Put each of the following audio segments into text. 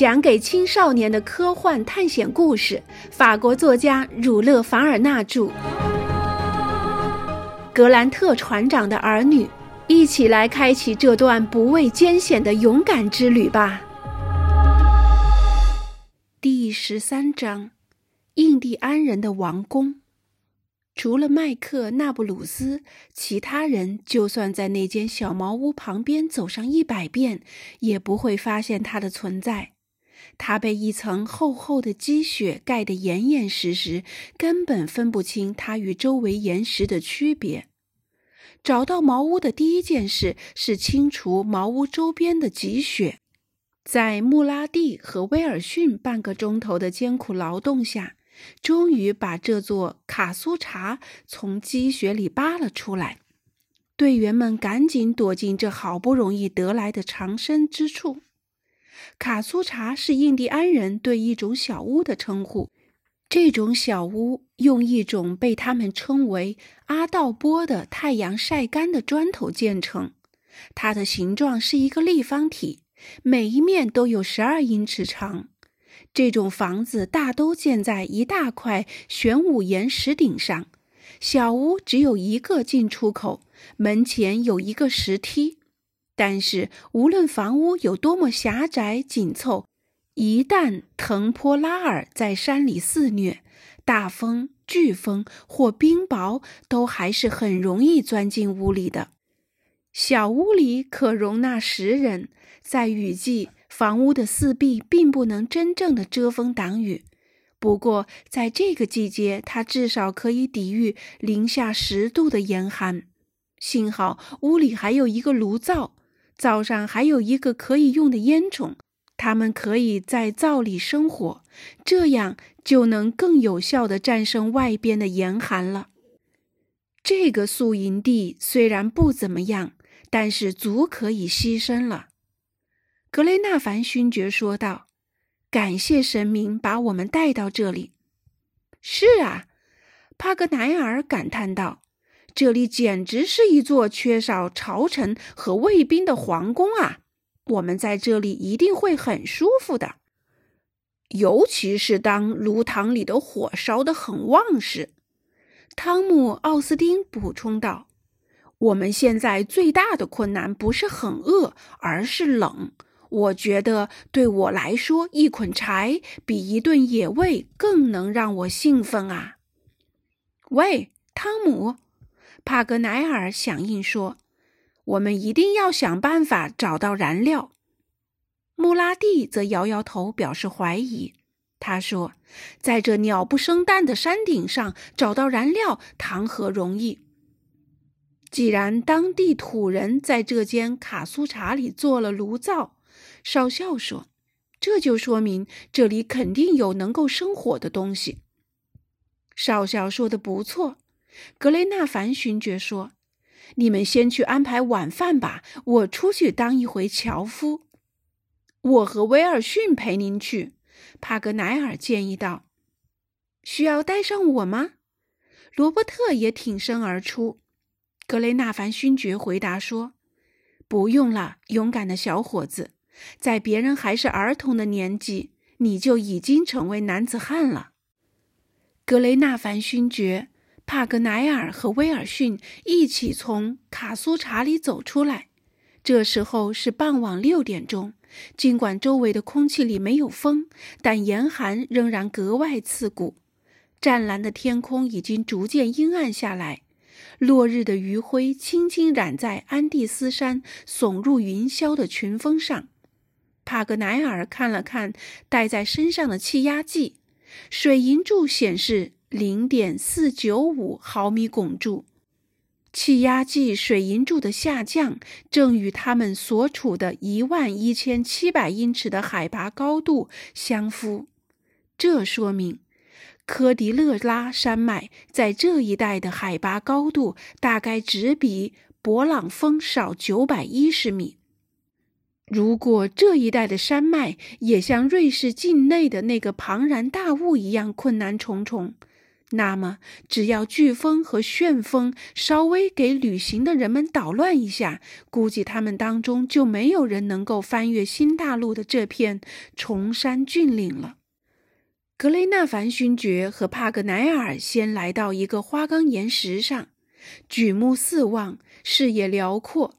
讲给青少年的科幻探险故事，法国作家儒勒·凡尔纳著。格兰特船长的儿女，一起来开启这段不畏艰险的勇敢之旅吧。第十三章：印第安人的王宫。除了麦克纳布鲁斯，其他人就算在那间小茅屋旁边走上一百遍，也不会发现它的存在。它被一层厚厚的积雪盖得严严实实，根本分不清它与周围岩石的区别。找到茅屋的第一件事是清除茅屋周边的积雪。在穆拉蒂和威尔逊半个钟头的艰苦劳动下。终于把这座卡苏查从积雪里扒了出来，队员们赶紧躲进这好不容易得来的藏身之处。卡苏查是印第安人对一种小屋的称呼，这种小屋用一种被他们称为阿道波的太阳晒干的砖头建成，它的形状是一个立方体，每一面都有十二英尺长。这种房子大都建在一大块玄武岩石顶上，小屋只有一个进出口，门前有一个石梯。但是无论房屋有多么狭窄紧凑，一旦腾坡拉尔在山里肆虐，大风、飓风或冰雹都还是很容易钻进屋里的。小屋里可容纳十人，在雨季。房屋的四壁并不能真正的遮风挡雨，不过在这个季节，它至少可以抵御零下十度的严寒。幸好屋里还有一个炉灶，灶上还有一个可以用的烟囱，他们可以在灶里生火，这样就能更有效地战胜外边的严寒了。这个宿营地虽然不怎么样，但是足可以牺牲了。格雷纳凡勋爵说道：“感谢神明把我们带到这里。”“是啊。”帕格奈尔感叹道，“这里简直是一座缺少朝臣和卫兵的皇宫啊！我们在这里一定会很舒服的，尤其是当炉膛里的火烧得很旺时。”汤姆·奥斯汀补充道：“我们现在最大的困难不是很饿，而是冷。”我觉得对我来说，一捆柴比一顿野味更能让我兴奋啊！喂，汤姆，帕格奈尔响应说：“我们一定要想办法找到燃料。”穆拉蒂则摇摇头，表示怀疑。他说：“在这鸟不生蛋的山顶上找到燃料，谈何容易？既然当地土人在这间卡苏查里做了炉灶。”少校说：“这就说明这里肯定有能够生火的东西。”少校说的不错，格雷纳凡勋爵说：“你们先去安排晚饭吧，我出去当一回樵夫。”我和威尔逊陪您去，帕格奈尔建议道。“需要带上我吗？”罗伯特也挺身而出。格雷纳凡勋爵回答说：“不用了，勇敢的小伙子。”在别人还是儿童的年纪，你就已经成为男子汉了。格雷纳凡勋爵、帕格奈尔和威尔逊一起从卡苏查里走出来。这时候是傍晚六点钟，尽管周围的空气里没有风，但严寒仍然格外刺骨。湛蓝的天空已经逐渐阴暗下来，落日的余晖轻轻染在安第斯山耸入云霄的群峰上。帕格奈尔看了看带在身上的气压计，水银柱显示零点四九五毫米汞柱。气压计水银柱的下降正与他们所处的一万一千七百英尺的海拔高度相符，这说明科迪勒拉山脉在这一带的海拔高度大概只比勃朗峰少九百一十米。如果这一带的山脉也像瑞士境内的那个庞然大物一样困难重重，那么，只要飓风和旋风稍微给旅行的人们捣乱一下，估计他们当中就没有人能够翻越新大陆的这片崇山峻岭了。格雷纳凡勋爵和帕格奈尔先来到一个花岗岩石上，举目四望，视野辽阔。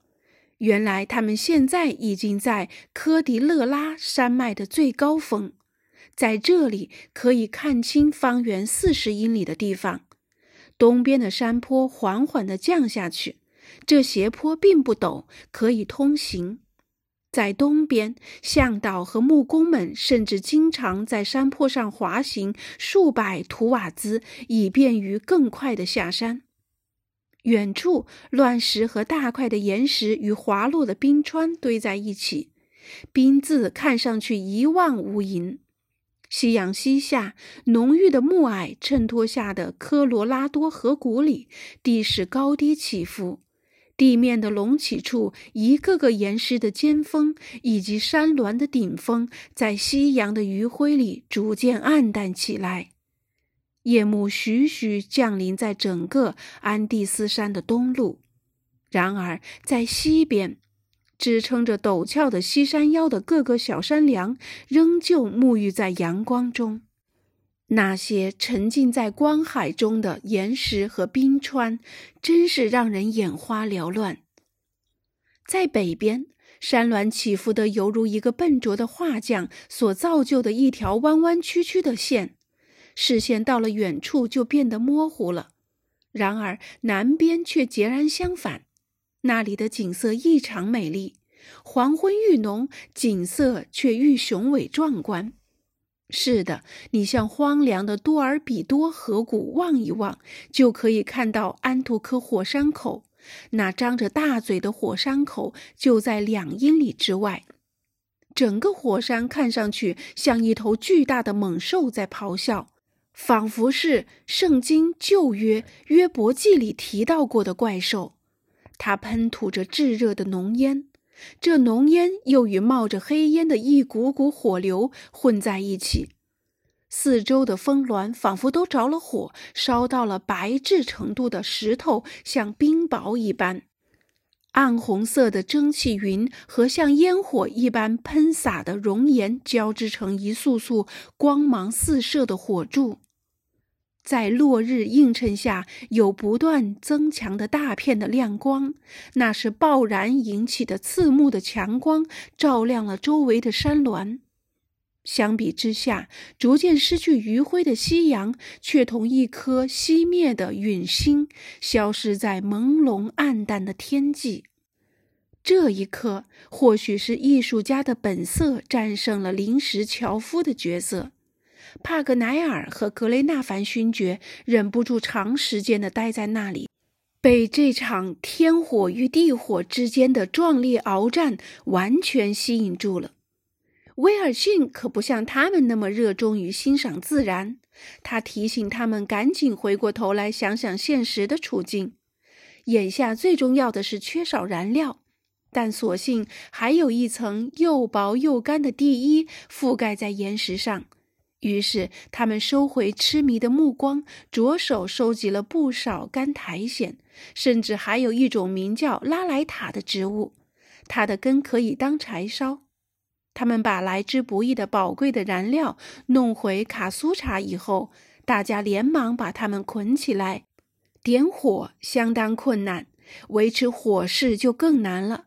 原来他们现在已经在科迪勒拉山脉的最高峰。在这里可以看清方圆四十英里的地方，东边的山坡缓缓地降下去，这斜坡并不陡，可以通行。在东边，向导和木工们甚至经常在山坡上滑行数百图瓦兹，以便于更快地下山。远处，乱石和大块的岩石与滑落的冰川堆在一起，冰字看上去一望无垠。夕阳西下，浓郁的暮霭衬托下的科罗拉多河谷里，地势高低起伏，地面的隆起处，一个个岩石的尖峰以及山峦的顶峰，在夕阳的余晖里逐渐暗淡起来。夜幕徐徐降临在整个安第斯山的东路，然而在西边。支撑着陡峭的西山腰的各个小山梁，仍旧沐浴在阳光中。那些沉浸在光海中的岩石和冰川，真是让人眼花缭乱。在北边，山峦起伏的犹如一个笨拙的画匠所造就的一条弯弯曲曲的线，视线到了远处就变得模糊了。然而南边却截然相反。那里的景色异常美丽，黄昏愈浓，景色却愈雄伟壮观。是的，你向荒凉的多尔比多河谷望一望，就可以看到安图科火山口。那张着大嘴的火山口就在两英里之外。整个火山看上去像一头巨大的猛兽在咆哮，仿佛是圣经旧约约伯记里提到过的怪兽。它喷吐着炙热的浓烟，这浓烟又与冒着黑烟的一股股火流混在一起。四周的峰峦仿佛都着了火，烧到了白炽程度的石头像冰雹一般。暗红色的蒸汽云和像烟火一般喷洒的熔岩交织成一束束光芒四射的火柱。在落日映衬下，有不断增强的大片的亮光，那是爆燃引起的刺目的强光，照亮了周围的山峦。相比之下，逐渐失去余晖的夕阳，却同一颗熄灭的陨星，消失在朦胧暗淡的天际。这一刻，或许是艺术家的本色战胜了临时樵夫的角色。帕格奈尔和格雷纳凡勋爵忍不住长时间地待在那里，被这场天火与地火之间的壮烈鏖战完全吸引住了。威尔逊可不像他们那么热衷于欣赏自然，他提醒他们赶紧回过头来想想现实的处境。眼下最重要的是缺少燃料，但所幸还有一层又薄又干的地衣覆盖在岩石上。于是，他们收回痴迷的目光，着手收集了不少干苔藓，甚至还有一种名叫拉莱塔的植物，它的根可以当柴烧。他们把来之不易的宝贵的燃料弄回卡苏查以后，大家连忙把它们捆起来。点火相当困难，维持火势就更难了，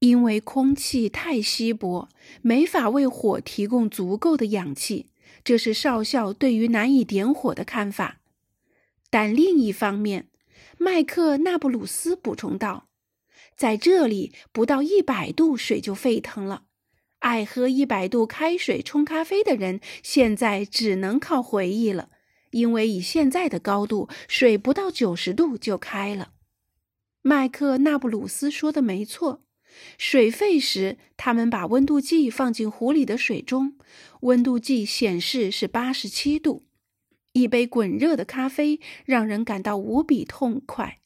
因为空气太稀薄，没法为火提供足够的氧气。这是少校对于难以点火的看法，但另一方面，麦克纳布鲁斯补充道：“在这里，不到一百度水就沸腾了。爱喝一百度开水冲咖啡的人，现在只能靠回忆了，因为以现在的高度，水不到九十度就开了。”麦克纳布鲁斯说的没错。水沸时，他们把温度计放进壶里的水中，温度计显示是八十七度。一杯滚热的咖啡让人感到无比痛快，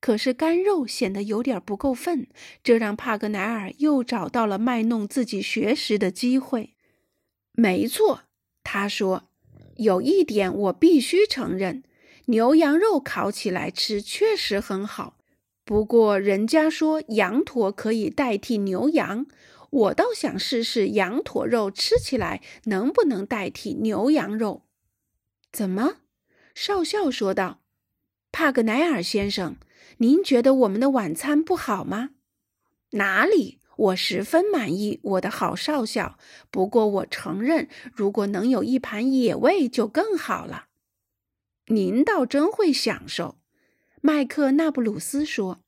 可是干肉显得有点不够分，这让帕格奈尔又找到了卖弄自己学识的机会。没错，他说，有一点我必须承认，牛羊肉烤起来吃确实很好。不过人家说羊驼可以代替牛羊，我倒想试试羊驼肉吃起来能不能代替牛羊肉。怎么？少校说道：“帕格奈尔先生，您觉得我们的晚餐不好吗？”“哪里？我十分满意，我的好少校。不过我承认，如果能有一盘野味就更好了。”“您倒真会享受。”麦克纳布鲁斯说：“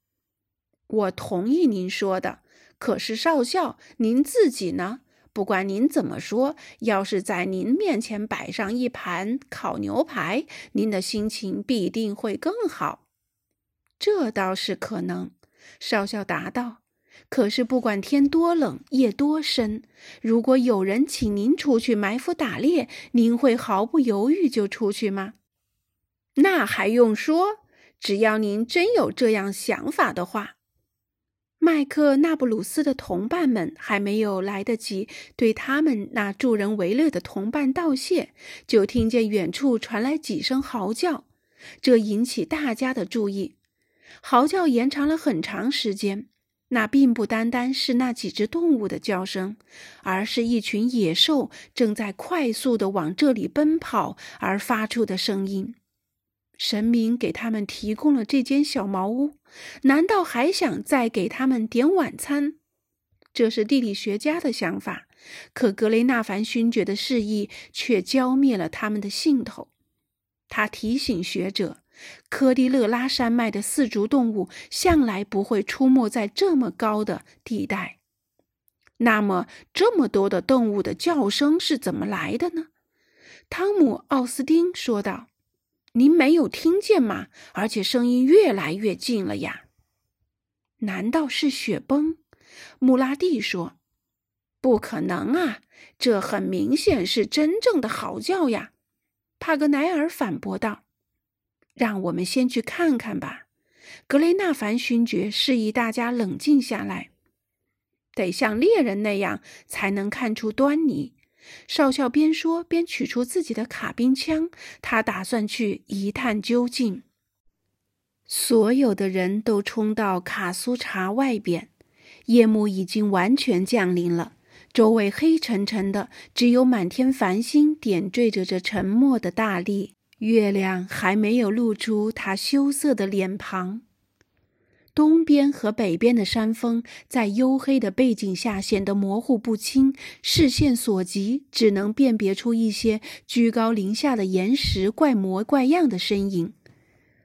我同意您说的。可是少校，您自己呢？不管您怎么说，要是在您面前摆上一盘烤牛排，您的心情必定会更好。”这倒是可能，少校答道。“可是不管天多冷，夜多深，如果有人请您出去埋伏打猎，您会毫不犹豫就出去吗？”那还用说？只要您真有这样想法的话，麦克纳布鲁斯的同伴们还没有来得及对他们那助人为乐的同伴道谢，就听见远处传来几声嚎叫，这引起大家的注意。嚎叫延长了很长时间，那并不单单是那几只动物的叫声，而是一群野兽正在快速地往这里奔跑而发出的声音。神明给他们提供了这间小茅屋，难道还想再给他们点晚餐？这是地理学家的想法，可格雷纳凡勋爵的示意却浇灭了他们的兴头。他提醒学者，科迪勒拉山脉的四足动物向来不会出没在这么高的地带。那么，这么多的动物的叫声是怎么来的呢？汤姆·奥斯丁说道。您没有听见吗？而且声音越来越近了呀！难道是雪崩？穆拉蒂说：“不可能啊，这很明显是真正的嚎叫呀。”帕格奈尔反驳道：“让我们先去看看吧。”格雷纳凡勋爵示意大家冷静下来，得像猎人那样才能看出端倪。少校边说边取出自己的卡宾枪，他打算去一探究竟。所有的人都冲到卡苏查外边，夜幕已经完全降临了，周围黑沉沉的，只有满天繁星点缀着这沉默的大地，月亮还没有露出它羞涩的脸庞。东边和北边的山峰在黝黑的背景下显得模糊不清，视线所及只能辨别出一些居高临下的岩石怪模怪样的身影。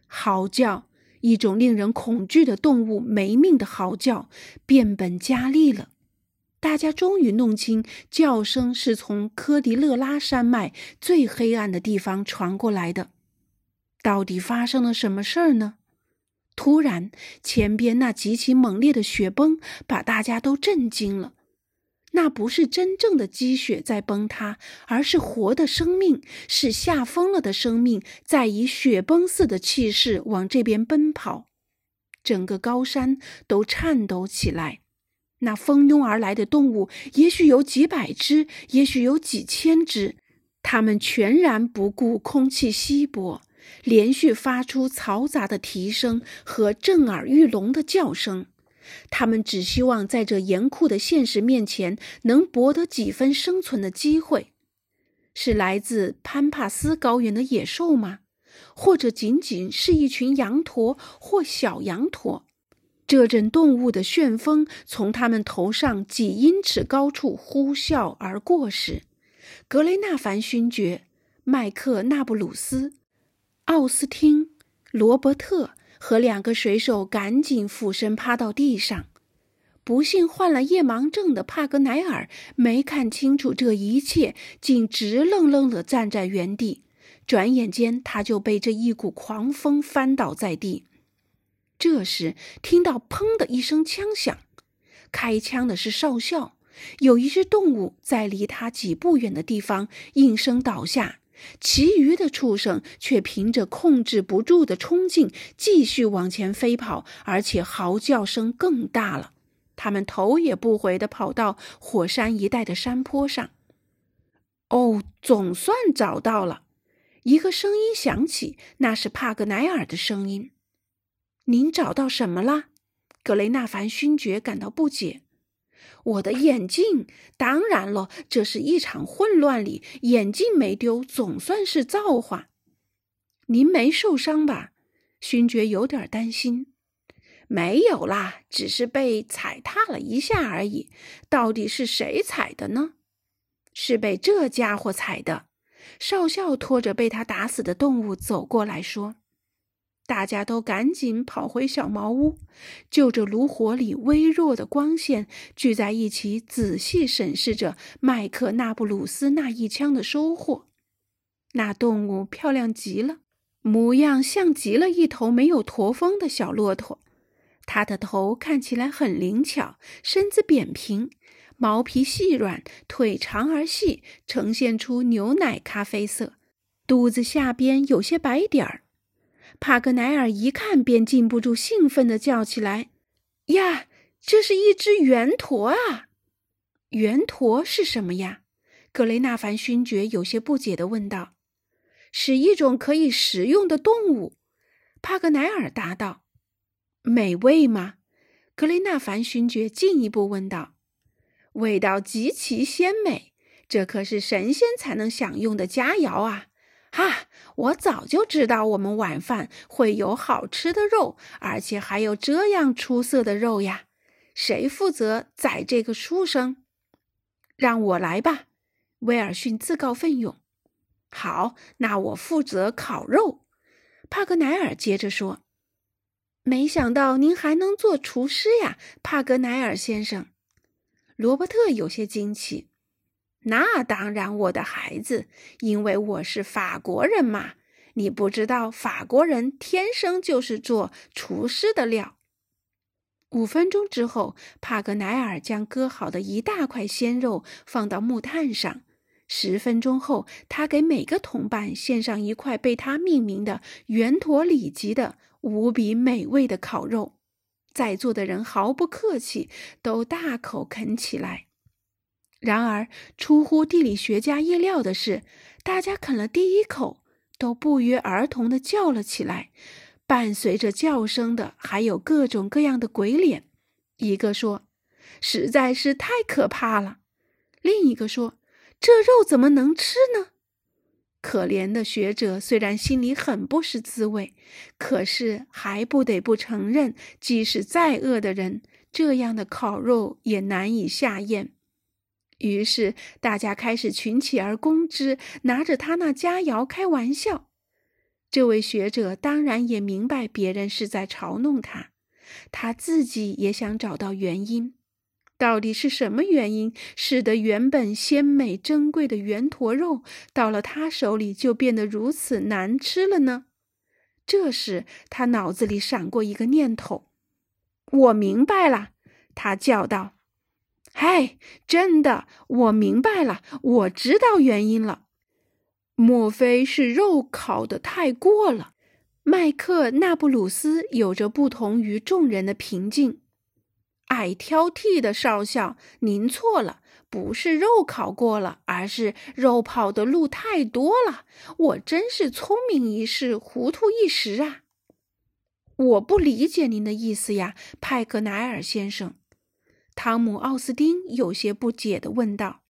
嚎叫，一种令人恐惧的动物没命的嚎叫，变本加厉了。大家终于弄清，叫声是从科迪勒拉山脉最黑暗的地方传过来的。到底发生了什么事儿呢？突然，前边那极其猛烈的雪崩把大家都震惊了。那不是真正的积雪在崩塌，而是活的生命，是吓疯了的生命在以雪崩似的气势往这边奔跑。整个高山都颤抖起来。那蜂拥而来的动物，也许有几百只，也许有几千只，它们全然不顾空气稀薄。连续发出嘈杂的啼声和震耳欲聋的叫声，他们只希望在这严酷的现实面前能博得几分生存的机会。是来自潘帕斯高原的野兽吗？或者仅仅是一群羊驼或小羊驼？这阵动物的旋风从他们头上几英尺高处呼啸而过时，格雷纳凡勋爵、麦克纳布鲁斯。奥斯汀、罗伯特和两个水手赶紧俯身趴到地上。不幸患了夜盲症的帕格奈尔没看清楚这一切，竟直愣愣地站在原地。转眼间，他就被这一股狂风翻倒在地。这时，听到“砰”的一声枪响，开枪的是少校。有一只动物在离他几步远的地方应声倒下。其余的畜生却凭着控制不住的冲劲，继续往前飞跑，而且嚎叫声更大了。他们头也不回地跑到火山一带的山坡上。哦，总算找到了！一个声音响起，那是帕格奈尔的声音。您找到什么了？格雷纳凡勋爵感到不解。我的眼镜，当然了，这是一场混乱里，眼镜没丢，总算是造化。您没受伤吧？勋爵有点担心。没有啦，只是被踩踏了一下而已。到底是谁踩的呢？是被这家伙踩的。少校拖着被他打死的动物走过来说：“大家都赶紧跑回小茅屋，就着炉火里微弱的光线，聚在一起仔细审视着麦克纳布鲁斯那一枪的收获。那动物漂亮极了，模样像极了一头没有驼峰的小骆驼。”它的头看起来很灵巧，身子扁平，毛皮细软，腿长而细，呈现出牛奶咖啡色，肚子下边有些白点儿。帕格奈尔一看便禁不住兴奋地叫起来：“呀，这是一只圆驼啊！圆驼是什么呀？”格雷纳凡勋爵有些不解地问道。“是一种可以食用的动物。”帕格奈尔答道。美味吗？格雷纳凡勋爵进一步问道。“味道极其鲜美，这可是神仙才能享用的佳肴啊！”哈，我早就知道我们晚饭会有好吃的肉，而且还有这样出色的肉呀！谁负责宰这个书生？让我来吧，威尔逊自告奋勇。好，那我负责烤肉。帕格奈尔接着说。没想到您还能做厨师呀，帕格奈尔先生。罗伯特有些惊奇。那当然，我的孩子，因为我是法国人嘛。你不知道，法国人天生就是做厨师的料。五分钟之后，帕格奈尔将割好的一大块鲜肉放到木炭上。十分钟后，他给每个同伴献上一块被他命名的圆驼里脊的。无比美味的烤肉，在座的人毫不客气，都大口啃起来。然而，出乎地理学家意料的是，大家啃了第一口，都不约而同地叫了起来。伴随着叫声的还有各种各样的鬼脸。一个说：“实在是太可怕了。”另一个说：“这肉怎么能吃呢？”可怜的学者虽然心里很不是滋味，可是还不得不承认，即使再饿的人，这样的烤肉也难以下咽。于是大家开始群起而攻之，拿着他那佳肴开玩笑。这位学者当然也明白别人是在嘲弄他，他自己也想找到原因。到底是什么原因，使得原本鲜美珍贵的圆坨肉，到了他手里就变得如此难吃了呢？这时，他脑子里闪过一个念头：“我明白了！”他叫道：“嗨，真的，我明白了，我知道原因了。莫非是肉烤得太过了？”麦克纳布鲁斯有着不同于众人的平静。爱挑剔的少校，您错了，不是肉烤过了，而是肉跑的路太多了。我真是聪明一世，糊涂一时啊！我不理解您的意思呀，派克奈尔先生。汤姆·奥斯丁有些不解地问道：“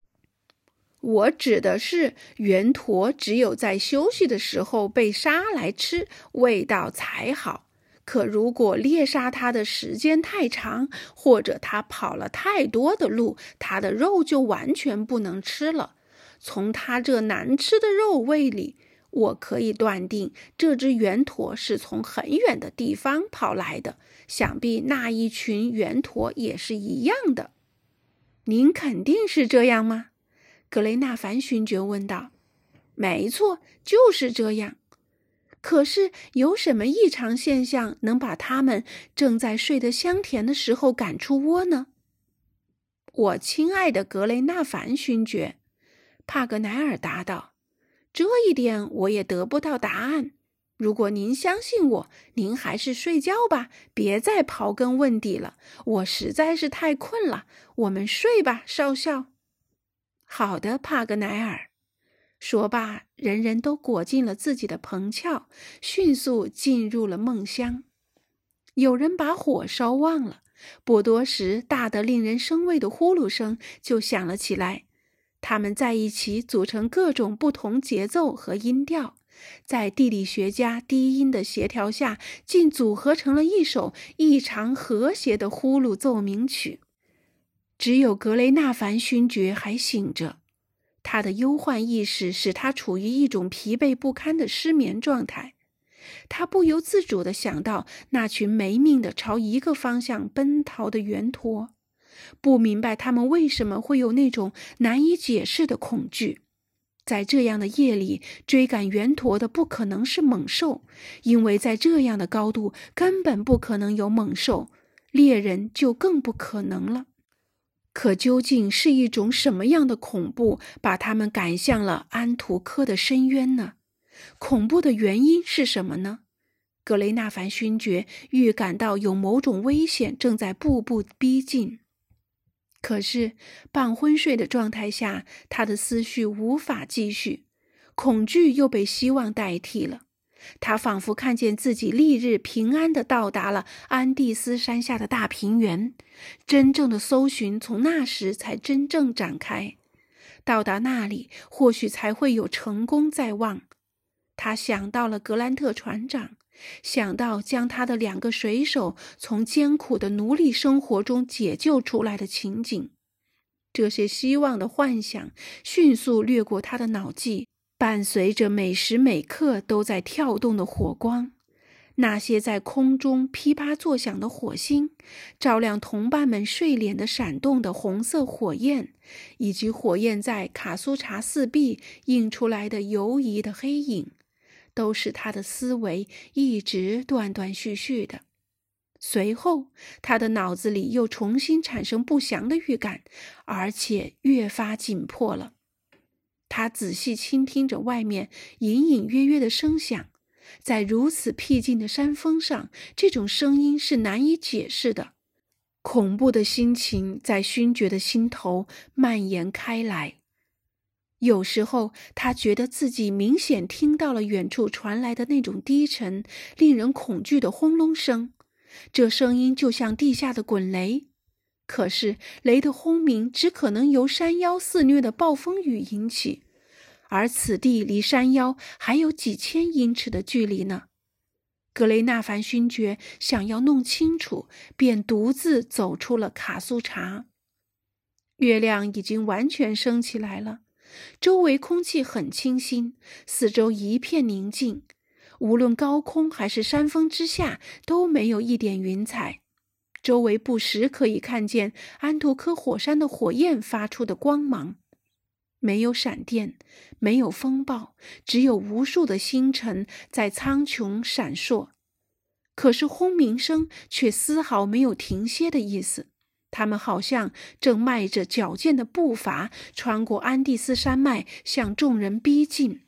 我指的是圆驼，只有在休息的时候被杀来吃，味道才好。”可如果猎杀它的时间太长，或者它跑了太多的路，它的肉就完全不能吃了。从它这难吃的肉味里，我可以断定这只圆驼是从很远的地方跑来的。想必那一群圆驼也是一样的。您肯定是这样吗？格雷纳凡勋爵问道。没错，就是这样。可是有什么异常现象能把他们正在睡得香甜的时候赶出窝呢？我亲爱的格雷纳凡勋爵，帕格奈尔答道：“这一点我也得不到答案。如果您相信我，您还是睡觉吧，别再刨根问底了。我实在是太困了，我们睡吧，少校。”好的，帕格奈尔。说罢，人人都裹进了自己的棚壳，迅速进入了梦乡。有人把火烧旺了，不多时，大得令人生畏的呼噜声就响了起来。它们在一起组成各种不同节奏和音调，在地理学家低音的协调下，竟组合成了一首异常和谐的呼噜奏鸣曲。只有格雷纳凡勋爵还醒着。他的忧患意识使他处于一种疲惫不堪的失眠状态，他不由自主地想到那群没命的朝一个方向奔逃的圆驼，不明白他们为什么会有那种难以解释的恐惧。在这样的夜里追赶圆驼的不可能是猛兽，因为在这样的高度根本不可能有猛兽，猎人就更不可能了。可究竟是一种什么样的恐怖，把他们赶向了安图科的深渊呢？恐怖的原因是什么呢？格雷纳凡勋爵预感到有某种危险正在步步逼近，可是半昏睡的状态下，他的思绪无法继续，恐惧又被希望代替了。他仿佛看见自己翌日平安地到达了安第斯山下的大平原，真正的搜寻从那时才真正展开。到达那里，或许才会有成功在望。他想到了格兰特船长，想到将他的两个水手从艰苦的奴隶生活中解救出来的情景。这些希望的幻想迅速掠过他的脑际。伴随着每时每刻都在跳动的火光，那些在空中噼啪作响的火星，照亮同伴们睡脸的闪动的红色火焰，以及火焰在卡苏查四壁映出来的游移的黑影，都是他的思维一直断断续续的。随后，他的脑子里又重新产生不祥的预感，而且越发紧迫了。他仔细倾听着外面隐隐约约的声响，在如此僻静的山峰上，这种声音是难以解释的。恐怖的心情在勋爵的心头蔓延开来。有时候，他觉得自己明显听到了远处传来的那种低沉、令人恐惧的轰隆声，这声音就像地下的滚雷。可是雷的轰鸣只可能由山腰肆虐的暴风雨引起，而此地离山腰还有几千英尺的距离呢。格雷纳凡勋爵想要弄清楚，便独自走出了卡苏查。月亮已经完全升起来了，周围空气很清新，四周一片宁静，无论高空还是山峰之下都没有一点云彩。周围不时可以看见安图科火山的火焰发出的光芒，没有闪电，没有风暴，只有无数的星辰在苍穹闪烁。可是轰鸣声却丝毫没有停歇的意思，他们好像正迈着矫健的步伐穿过安第斯山脉，向众人逼近。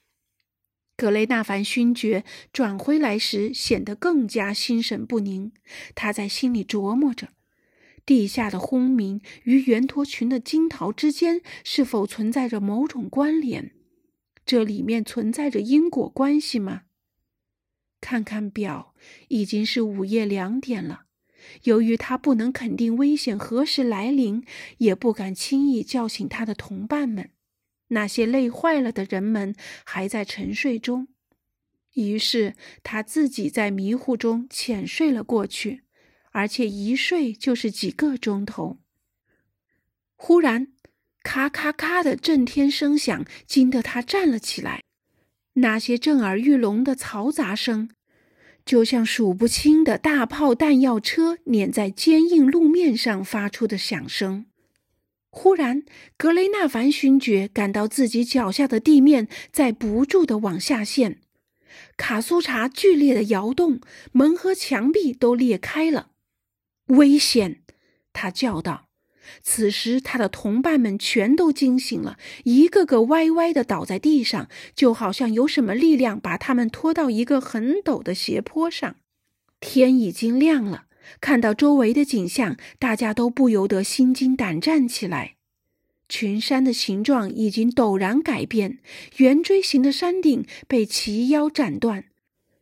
格雷纳凡勋爵转回来时显得更加心神不宁。他在心里琢磨着：地下的轰鸣与圆驼群的惊逃之间是否存在着某种关联？这里面存在着因果关系吗？看看表，已经是午夜两点了。由于他不能肯定危险何时来临，也不敢轻易叫醒他的同伴们。那些累坏了的人们还在沉睡中，于是他自己在迷糊中浅睡了过去，而且一睡就是几个钟头。忽然，咔咔咔的震天声响惊得他站了起来。那些震耳欲聋的嘈杂声，就像数不清的大炮弹药车碾在坚硬路面上发出的响声。忽然，格雷纳凡勋爵感到自己脚下的地面在不住的往下陷，卡苏查剧烈的摇动，门和墙壁都裂开了。危险！他叫道。此时，他的同伴们全都惊醒了，一个个歪歪的倒在地上，就好像有什么力量把他们拖到一个很陡的斜坡上。天已经亮了。看到周围的景象，大家都不由得心惊胆战起来。群山的形状已经陡然改变，圆锥形的山顶被齐腰斩断，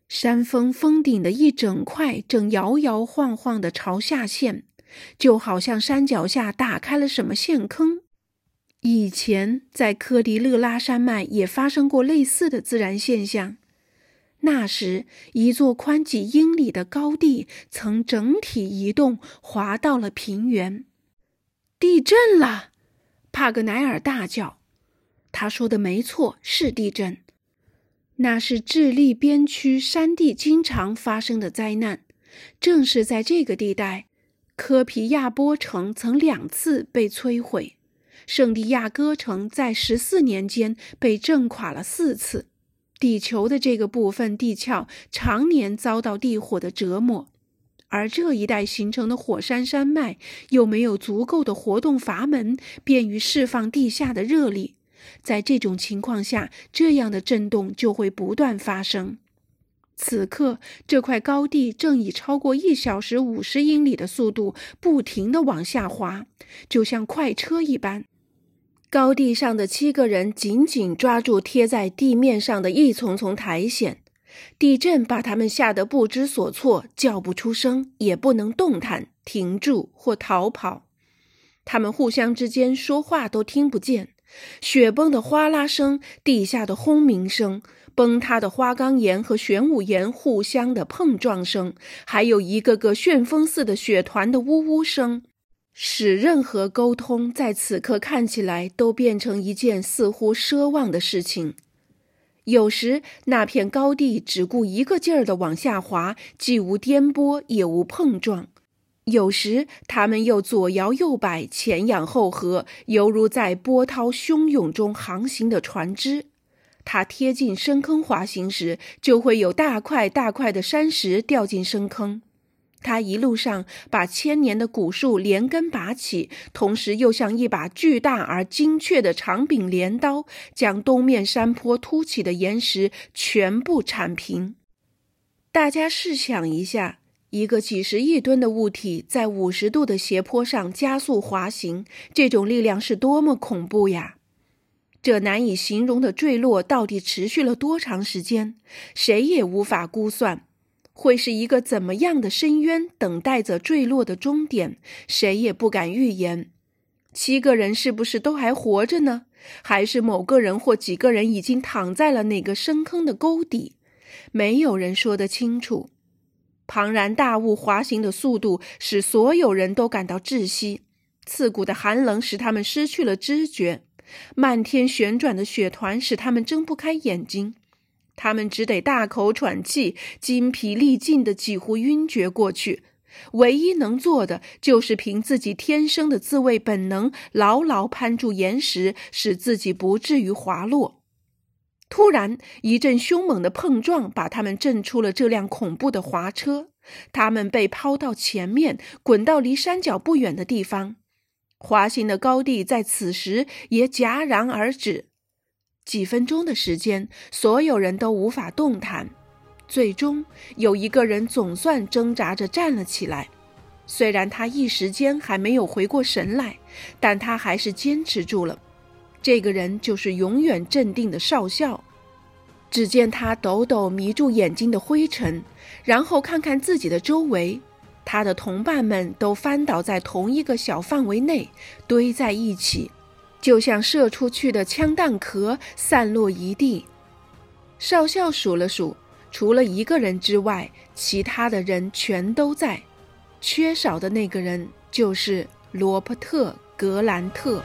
山峰峰顶的一整块正摇摇晃晃地朝下陷，就好像山脚下打开了什么陷坑。以前在科迪勒拉山脉也发生过类似的自然现象。那时，一座宽几英里的高地曾整体移动，滑到了平原。地震了！帕格奈尔大叫。他说的没错，是地震。那是智利边区山地经常发生的灾难。正是在这个地带，科皮亚波城曾两次被摧毁。圣地亚哥城在十四年间被震垮了四次。地球的这个部分地壳常年遭到地火的折磨，而这一带形成的火山山脉又没有足够的活动阀门，便于释放地下的热力。在这种情况下，这样的震动就会不断发生。此刻，这块高地正以超过一小时五十英里的速度不停地往下滑，就像快车一般。高地上的七个人紧紧抓住贴在地面上的一丛丛苔藓，地震把他们吓得不知所措，叫不出声，也不能动弹、停住或逃跑。他们互相之间说话都听不见，雪崩的哗啦声、地下的轰鸣声、崩塌的花岗岩和玄武岩互相的碰撞声，还有一个个旋风似的雪团的呜呜声。使任何沟通在此刻看起来都变成一件似乎奢望的事情。有时，那片高地只顾一个劲儿地往下滑，既无颠簸也无碰撞；有时，他们又左摇右摆，前仰后合，犹如在波涛汹涌中航行的船只。它贴近深坑滑行时，就会有大块大块的山石掉进深坑。他一路上把千年的古树连根拔起，同时又像一把巨大而精确的长柄镰刀，将东面山坡凸起的岩石全部铲平。大家试想一下，一个几十亿吨的物体在五十度的斜坡上加速滑行，这种力量是多么恐怖呀！这难以形容的坠落到底持续了多长时间，谁也无法估算。会是一个怎么样的深渊，等待着坠落的终点？谁也不敢预言。七个人是不是都还活着呢？还是某个人或几个人已经躺在了哪个深坑的沟底？没有人说得清楚。庞然大物滑行的速度使所有人都感到窒息，刺骨的寒冷使他们失去了知觉，漫天旋转的雪团使他们睁不开眼睛。他们只得大口喘气，筋疲力尽的，几乎晕厥过去。唯一能做的，就是凭自己天生的自卫本能，牢牢攀住岩石，使自己不至于滑落。突然，一阵凶猛的碰撞把他们震出了这辆恐怖的滑车。他们被抛到前面，滚到离山脚不远的地方。滑行的高地在此时也戛然而止。几分钟的时间，所有人都无法动弹。最终，有一个人总算挣扎着站了起来。虽然他一时间还没有回过神来，但他还是坚持住了。这个人就是永远镇定的少校。只见他抖抖迷住眼睛的灰尘，然后看看自己的周围，他的同伴们都翻倒在同一个小范围内，堆在一起。就像射出去的枪弹壳散落一地。少校数了数，除了一个人之外，其他的人全都在。缺少的那个人就是罗伯特·格兰特。